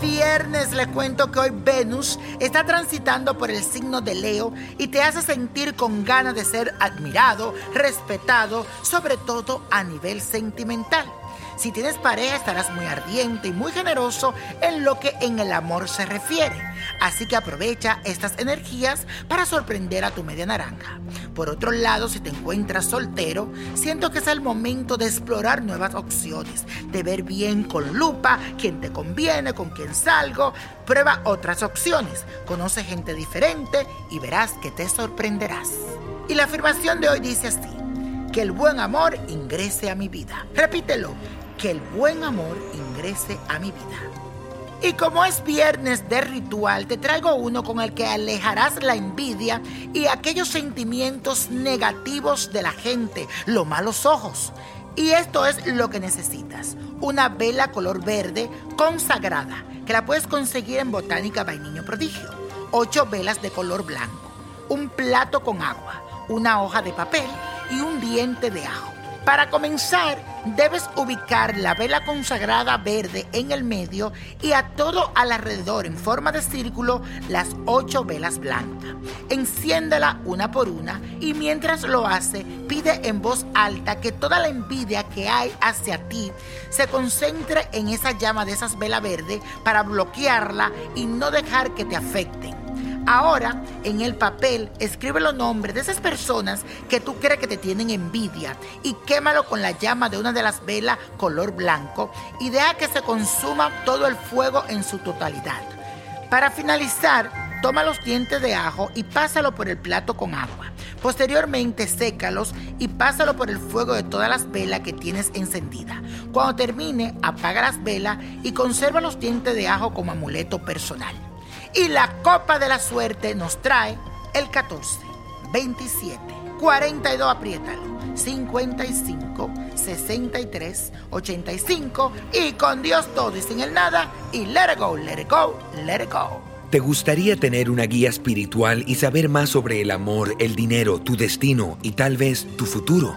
viernes, le cuento que hoy Venus está transitando por el signo de Leo y te hace sentir con ganas de ser admirado, respetado, sobre todo a nivel sentimental. Si tienes pareja estarás muy ardiente y muy generoso en lo que en el amor se refiere. Así que aprovecha estas energías para sorprender a tu media naranja. Por otro lado, si te encuentras soltero, siento que es el momento de explorar nuevas opciones, de ver bien con lupa quién te conviene, con quién salgo. Prueba otras opciones, conoce gente diferente y verás que te sorprenderás. Y la afirmación de hoy dice así, que el buen amor ingrese a mi vida. Repítelo, que el buen amor ingrese a mi vida. Y como es viernes de ritual, te traigo uno con el que alejarás la envidia y aquellos sentimientos negativos de la gente, los malos ojos. Y esto es lo que necesitas. Una vela color verde consagrada, que la puedes conseguir en Botánica by Niño Prodigio. Ocho velas de color blanco. Un plato con agua. Una hoja de papel y un diente de ajo. Para comenzar, debes ubicar la vela consagrada verde en el medio y a todo alrededor en forma de círculo las ocho velas blancas. Enciéndela una por una y mientras lo hace, pide en voz alta que toda la envidia que hay hacia ti se concentre en esa llama de esas velas verdes para bloquearla y no dejar que te afecten. Ahora, en el papel, escribe los nombres de esas personas que tú crees que te tienen envidia y quémalo con la llama de una de las velas color blanco y deja que se consuma todo el fuego en su totalidad. Para finalizar, toma los dientes de ajo y pásalo por el plato con agua. Posteriormente, sécalos y pásalo por el fuego de todas las velas que tienes encendidas. Cuando termine, apaga las velas y conserva los dientes de ajo como amuleto personal. Y la copa de la suerte nos trae el 14, 27, 42, apriétalo, 55, 63, 85 y con Dios todo y sin el nada y let it go, let it go, let it go. ¿Te gustaría tener una guía espiritual y saber más sobre el amor, el dinero, tu destino y tal vez tu futuro?